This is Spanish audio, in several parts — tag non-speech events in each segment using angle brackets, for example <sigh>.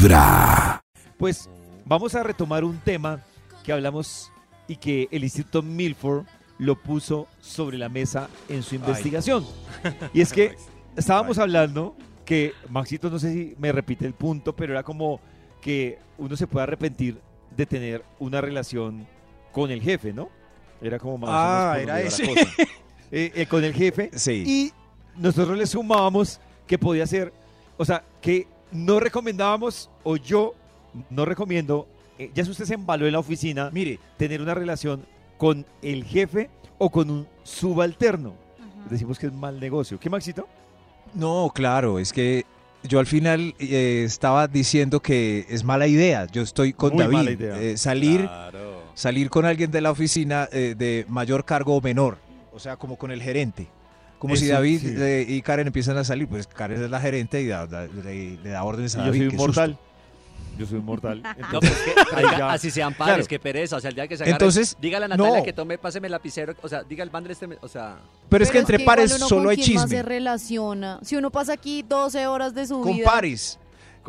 Vibra. Pues vamos a retomar un tema que hablamos y que el Instituto Milford lo puso sobre la mesa en su investigación. <laughs> Y es que estábamos hablando que, Maxito, no sé si me repite el punto, pero era como que uno se puede arrepentir de tener una relación con el jefe, ¿no? Era como más o menos Ah, era ese. la cosa. <laughs> Eh, eh, con el jefe. Sí. Y nosotros le sumábamos que podía ser, o sea, que no recomendábamos, o yo no recomiendo, eh, ya si usted se embaló en la oficina, Mire, tener una relación con el jefe o con un subalterno. Decimos que es mal negocio. ¿Qué, Maxito? no, claro, es que yo al final eh, estaba diciendo que es mala idea. Yo estoy con Muy David. mala idea. Eh, salir, Claro. salir con alguien de la oficina eh, de mayor cargo o menor. O sea, como con el gerente. Como si David sí. eh, y Karen empiezan a salir, pues Karen es la gerente y da- da- le, le da órdenes a yo David. soy un qué mortal. Yo soy un mortal. <laughs> No, pues que, oiga, ya. así sean padres, Claro. qué pereza. O sea, el día que se agarre, Entonces, dígale a Natalia no. que tome, páseme el lapicero. O sea, diga el bandre este, o sea, Pero es que entre igual pares solo con hay quién más chisme. se relaciona. Si uno pasa aquí 12 horas de su Con vida. pares.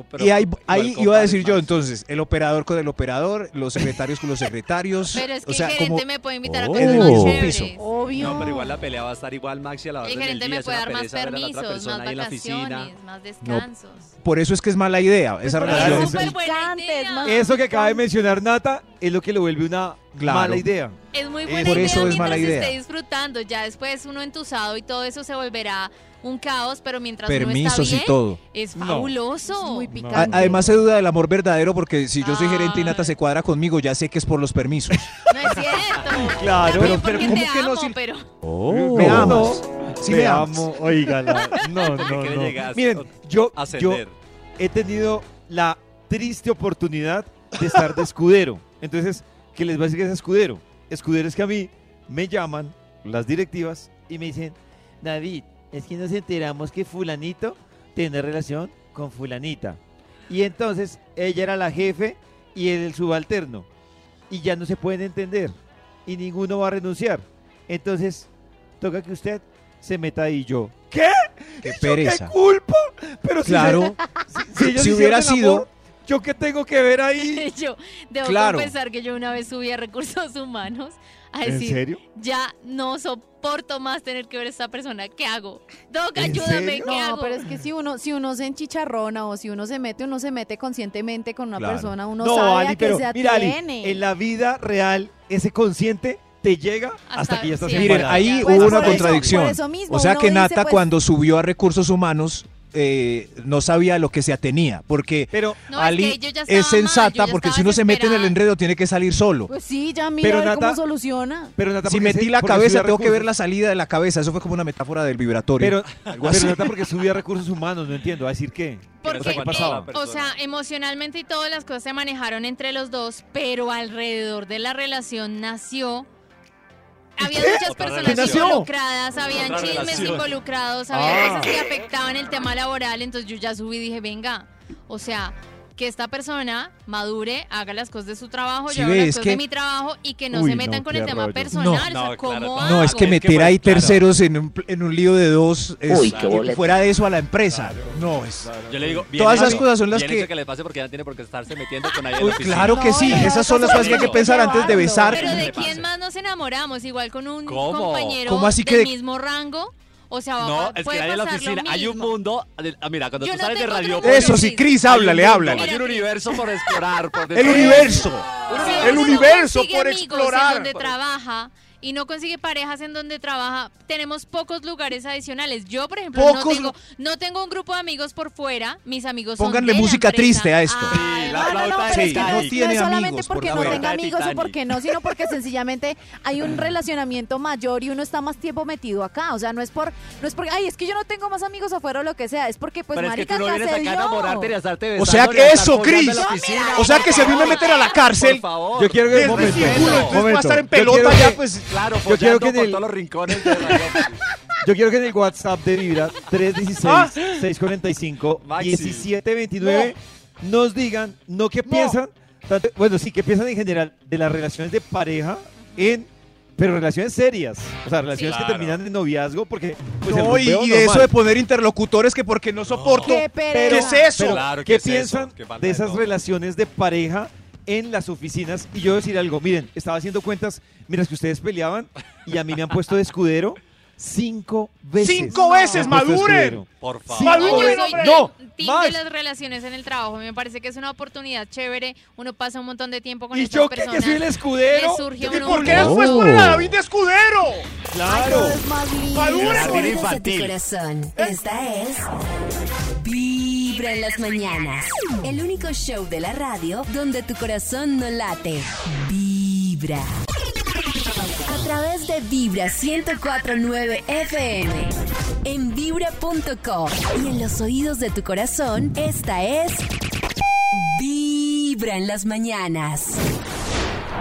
Pero y ahí, iba a decir yo, más. entonces, el operador con el operador, los secretarios con los secretarios. <laughs> Pero es que o sea, el gerente como me puede invitar a Oh. mismo chéveres. piso. Obvio. No, pero igual la pelea va a estar igual, Maxi, a la orden El del gerente día. me puede dar más permisos, más vacaciones, más descansos. por eso es que es mala idea esa porque Claro, relación. es idea. Eso que acaba de mencionar Nata es lo que lo vuelve una Claro. mala idea. Es muy Eh, buena por idea eso es mientras mala idea. esté disfrutando. Ya después uno entusado y todo eso se volverá un caos, pero mientras uno está Permisos bien, y todo. es No. fabuloso. Es muy A- picante. además se duda del amor verdadero porque si yo soy gerente y Nata Ay. se cuadra conmigo, ya sé que es por los permisos. <laughs> No es cierto. <laughs> Claro, pero porque ¿cómo te que no amo, si- pero me No, amas. Sí me amas. amo, oígala. No, <laughs> no, no. Miren, yo, yo Ascender. he tenido la triste oportunidad de estar de escudero. Entonces, ¿qué les va a decir que es escudero? Escudero es que a mí me llaman las directivas y me dicen, David, es que nos enteramos que fulanito tiene relación con fulanita. Y entonces ella era la jefe y él el subalterno. Y ya no se pueden entender. Y ninguno va a renunciar. Entonces, toca que usted se meta ahí y yo. ¿Qué? Qué ¿Yo pereza. ¿Qué culpa? Pero si Claro, <laughs> si, ellos si hubiera sido- amor, ¿yo qué tengo que ver ahí? <laughs> yo debo Claro. confesar que yo una vez subí a recursos humanos a ¿En serio? ya no soporto más tener que ver a esta persona. ¿Qué hago? Doc, ¿En ayúdame? ¿qué No, hago? pero es que si uno, si uno se enchicharrona o si uno se mete, uno se mete conscientemente con una Claro. persona, uno no, sabe Ali, a qué pero se mira, Ali, atiene. en la vida real, ese consciente te llega hasta, Hasta- que ya estás sí, Miren, ahí Pues hubo una eso- contradicción. por eso mismo, o sea que dice, Nata pues- cuando subió a recursos humanos eh, no sabía a lo que se atenía, porque Pero, No, es Ali que yo ya estaba es mal, sensata, yo porque si uno se mete en el enredo tiene que salir solo. Pues sí, ya mira Pero, a ver Nata- cómo soluciona. pero Nata, Si ¿por qué metí se- la cabeza, subía tengo que ver la salida de la cabeza. Eso fue como una metáfora del vibratorio. Pero, Algo pero así. Nata, porque subía recursos humanos, no entiendo. ¿A decir qué? Porque, O sea, ¿qué eh, o sea, emocionalmente y todas las cosas se manejaron entre los dos, pero alrededor de la relación nació. Había muchas personas involucradas, habían Otra chismes relación. involucrados, había Ah. cosas que afectaban el tema laboral, entonces yo ya subí y dije, venga, o sea, que esta persona madure, haga las cosas de su trabajo, Sí, yo hago ve, las es cosas que- de mi trabajo y que no Uy, se metan no, con qué el tema rollo. personal, No. o sea, No, ¿cómo claro? No, es que meter ahí claro. terceros en un, pl- en un lío de dos es Uy, qué boleta. fuera de eso a la empresa. No, es. Yo le digo, Todas bien esas hecho, cosas son las bien que- hecho que le pase porque ya no tiene por qué estarse metiendo con nadie en Uy, la oficina. claro que No, sí, y esas son las cosas que hay que pensar antes de besar. Pero ¿de quién enamoramos? Igual con un ¿Cómo? compañero ¿Cómo así que del de- mismo rango. O sea, va- No, es que ahí en la oficina hay un mundo. de- ah, mira, cuando Yo tú no sales de radio. Eso sí, Cris, háblale, háblale. Hay un universo por explorar. Por El universo. El universo consigue por amigos explorar. En donde trabaja y no consigue parejas en donde trabaja, tenemos pocos lugares adicionales. Yo, por ejemplo, no tengo, no tengo un grupo de amigos por fuera. Mis amigos son Pónganle música empresa. triste a esto. Ay, Sí, la No, no, pero es que no, no no tiene es solamente amigos por porque la no fuera. tenga amigos o porque no, sino <laughs> porque sencillamente hay un relacionamiento mayor y uno está más tiempo metido acá. O sea, no es por, no es porque, ay, es que yo no tengo más amigos afuera o lo que sea, es porque pues Pero es que marica tú no acá vienes se acá a dio. enamorarte ni a estarte O sea que eso, Cris. O sea que si a mí me meten a la Por cárcel, favor. Yo quiero que... momento, ese culo, entonces voy a momento. estar en pelota ya, pues. Claro, Yo quiero que en por el- todos los rincones de Radio <laughs> Yo quiero que en el WhatsApp de Vibra 316-645 Maxi. 1729 nos digan, no qué No. piensan, tanto- bueno, sí, qué piensan en general de las relaciones de pareja en pero relaciones serias. O sea, relaciones Sí. que terminan en noviazgo porque... Pues, el No, y, de eso de poner interlocutores que porque no soporto. Qué ¿Qué es eso? Claro, ¿qué ¿qué es eso? piensan Qué falta de de esas relaciones de pareja en las oficinas? Y yo decir algo, miren, estaba haciendo cuentas, mira, es que ustedes peleaban y a mí me han puesto de escudero cinco veces. ¡Cinco veces! De ¡Maduren! Por favor. No, Maduren, yo hombre. No, de las relaciones en el trabajo. Me parece que es una oportunidad chévere. Uno pasa un montón de tiempo con ¿Y estas yo personas. ¿Que soy el escudero? ¿Y uno por qué después No. ponen a David de escudero? Claro. ¡Maduren! De tu infantil. corazón. Esta es Vibra en las mañanas. El único show de la radio donde tu corazón no late. Vibra. A través de Vibra 1049 FM. En vibra.com. Y en los oídos de tu corazón, esta es Vibra en las mañanas.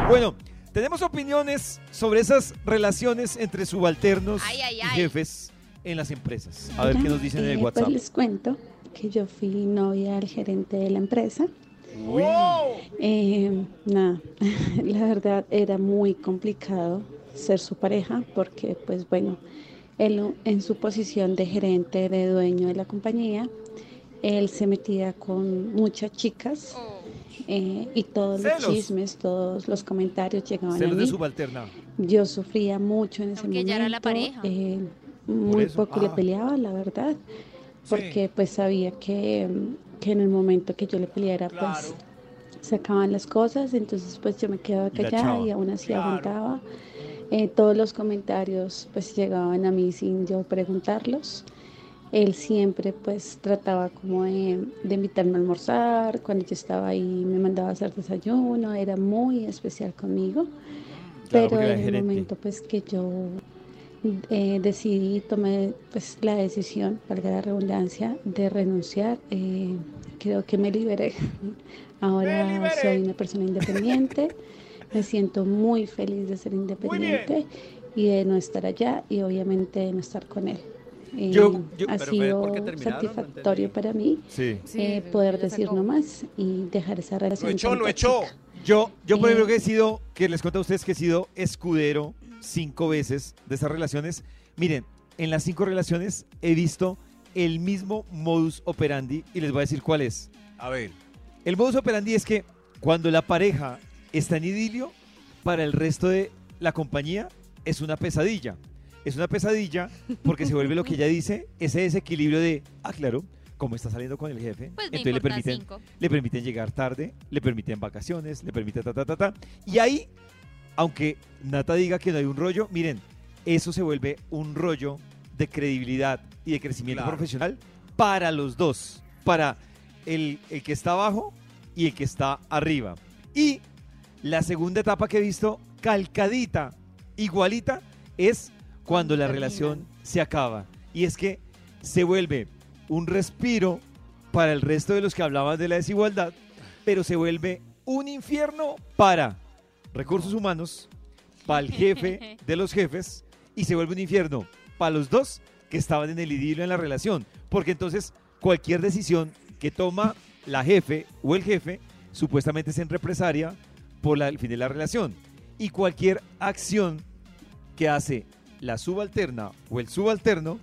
Bueno, tenemos opiniones sobre esas relaciones entre subalternos Ay, ay, y jefes en las empresas. A ver qué nos dicen en el WhatsApp. Pues les cuento que yo fui novia del gerente de la empresa. Eh, nada, <laughs> la verdad era muy complicado ser su pareja porque pues bueno, él en su posición de gerente, de dueño de la compañía, él se metía con muchas chicas Oh. eh, y todos Celos. los chismes, todos los comentarios llegaban a Celos de mí. subalterna. Yo sufría mucho en ese Aunque momento. ya era la pareja. eh, muy poco le Ah. peleaba, la verdad, porque pues sabía que, que en el momento que yo le peleara, pues se acaban las cosas, entonces pues yo me quedaba callada y aún así aguantaba. Eh, todos los comentarios pues llegaban a mí sin yo preguntarlos. Él siempre pues trataba como de, de invitarme a almorzar, cuando yo estaba ahí me mandaba a hacer desayuno, era muy especial conmigo. Claro, Pero en el momento pues que yo eh, decidí, tomé pues la decisión, valga la redundancia, de renunciar, eh, creo que me liberé. <laughs> Ahora soy una persona independiente, me siento muy feliz de ser independiente y de no estar allá y obviamente de no estar con él. Eh, Yo- yo- ha sido no satisfactorio para mí Sí. Sí, eh, poder decir no más y dejar esa relación. echó, tan lo echó. Yo, yo por Eh. ejemplo que he sido, que les cuento a ustedes que he sido escudero cinco veces de esas relaciones. Miren, en las cinco relaciones he visto el mismo modus operandi y les voy a decir cuál es. A ver. El modus operandi es que cuando la pareja está en idilio, para el resto de la compañía es una pesadilla. Es una pesadilla porque se vuelve lo que ella dice, ese desequilibrio de, ah, claro, como está saliendo con el jefe, Pues entonces le permiten, cinco. le permiten llegar tarde, le permiten vacaciones, le permiten ta, ta, ta, ta. Y ahí, aunque Nata diga que no hay un rollo, miren, eso se vuelve un rollo de credibilidad y de crecimiento Claro. profesional para los dos, para el, el que está abajo y el que está arriba. Y la segunda etapa que he visto, calcadita, igualita, es cuando la relación se acaba. Y es que se vuelve un respiro para el resto de los que hablaban de la desigualdad, pero se vuelve un infierno para recursos humanos, para el jefe <laughs> de los jefes, y se vuelve un infierno para los dos que estaban en el idilio en la relación. Porque entonces cualquier decisión que toma la jefe o el jefe, supuestamente es en represaria por la- el fin de la relación. Y cualquier acción que hace la subalterna o el subalterno,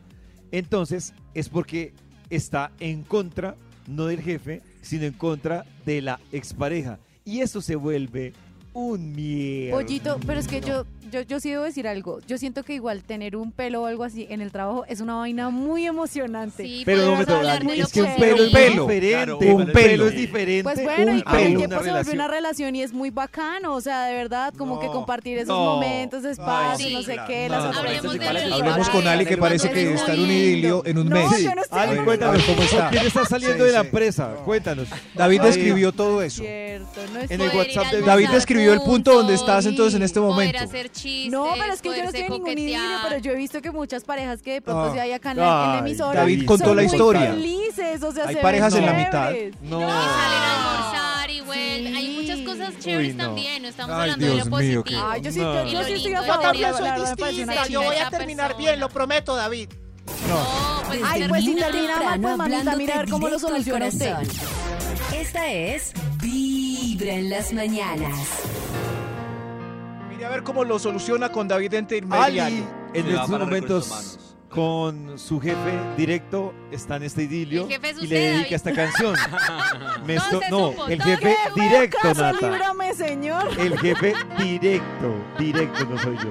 entonces es porque está en contra, no del jefe, sino en contra de la expareja. Y eso se vuelve un miedo. Pollito, pero es que yo, yo, yo sí debo decir algo. Yo siento que igual tener un pelo o algo así en el trabajo es una vaina muy emocionante. Sí, Pero no me de es que un que pelo es pelo. diferente. Claro, un pelo es diferente. Pues bueno, un y con el pelo, tiempo una se vuelve relación. una relación y es muy bacano, o sea, de verdad, como que No. compartir esos No. momentos, espacios, Ay, no sí, sé claro. qué, No, las hablemos de eso. Hablemos con Ali que parece que está en un idilio en un mes. yo no estoy Ali, cuéntanos, ¿cómo está? ¿Quién está saliendo Sí, de la sí. empresa? Cuéntanos. David Ahí. describió todo eso. Cierto, no En el WhatsApp de- David describió el punto donde estás Sí. entonces en este momento. Chistes, No, pero es que yo no estoy en ningún idilio, coquetear. pero yo he visto que muchas parejas que de pronto Ah. sí hay acá en la, en la emisora David contó son la muy historia. felices, o sea, Hay se parejas ven en la mitad. chéveres. No. Y salen a almorzar y vuelven. Hay muchas cosas chéveres Uy, no. también. No estamos Ay, hablando de Dios lo mío, positivo. Ay, yo sí, No. yo, yo sí estoy a de favor. tener la esa verdad, me parece una distinta, yo voy a terminar bien, lo prometo, David. No, pues Ay, pues si Termina termina mal, pues mamita, hablándote mira a ver cómo lo directo al soluciona usted. corazón. Esta es Vibra en las mañanas. Mire a ver cómo lo soluciona con David Intermediario. Ali, en estos momentos, con su jefe directo, está en este idilio El jefe es y le dedica David. esta canción. <laughs> Me esto- no, supo, el jefe directo, Caso, Nata. líbrame, señor. El jefe directo, directo no soy yo.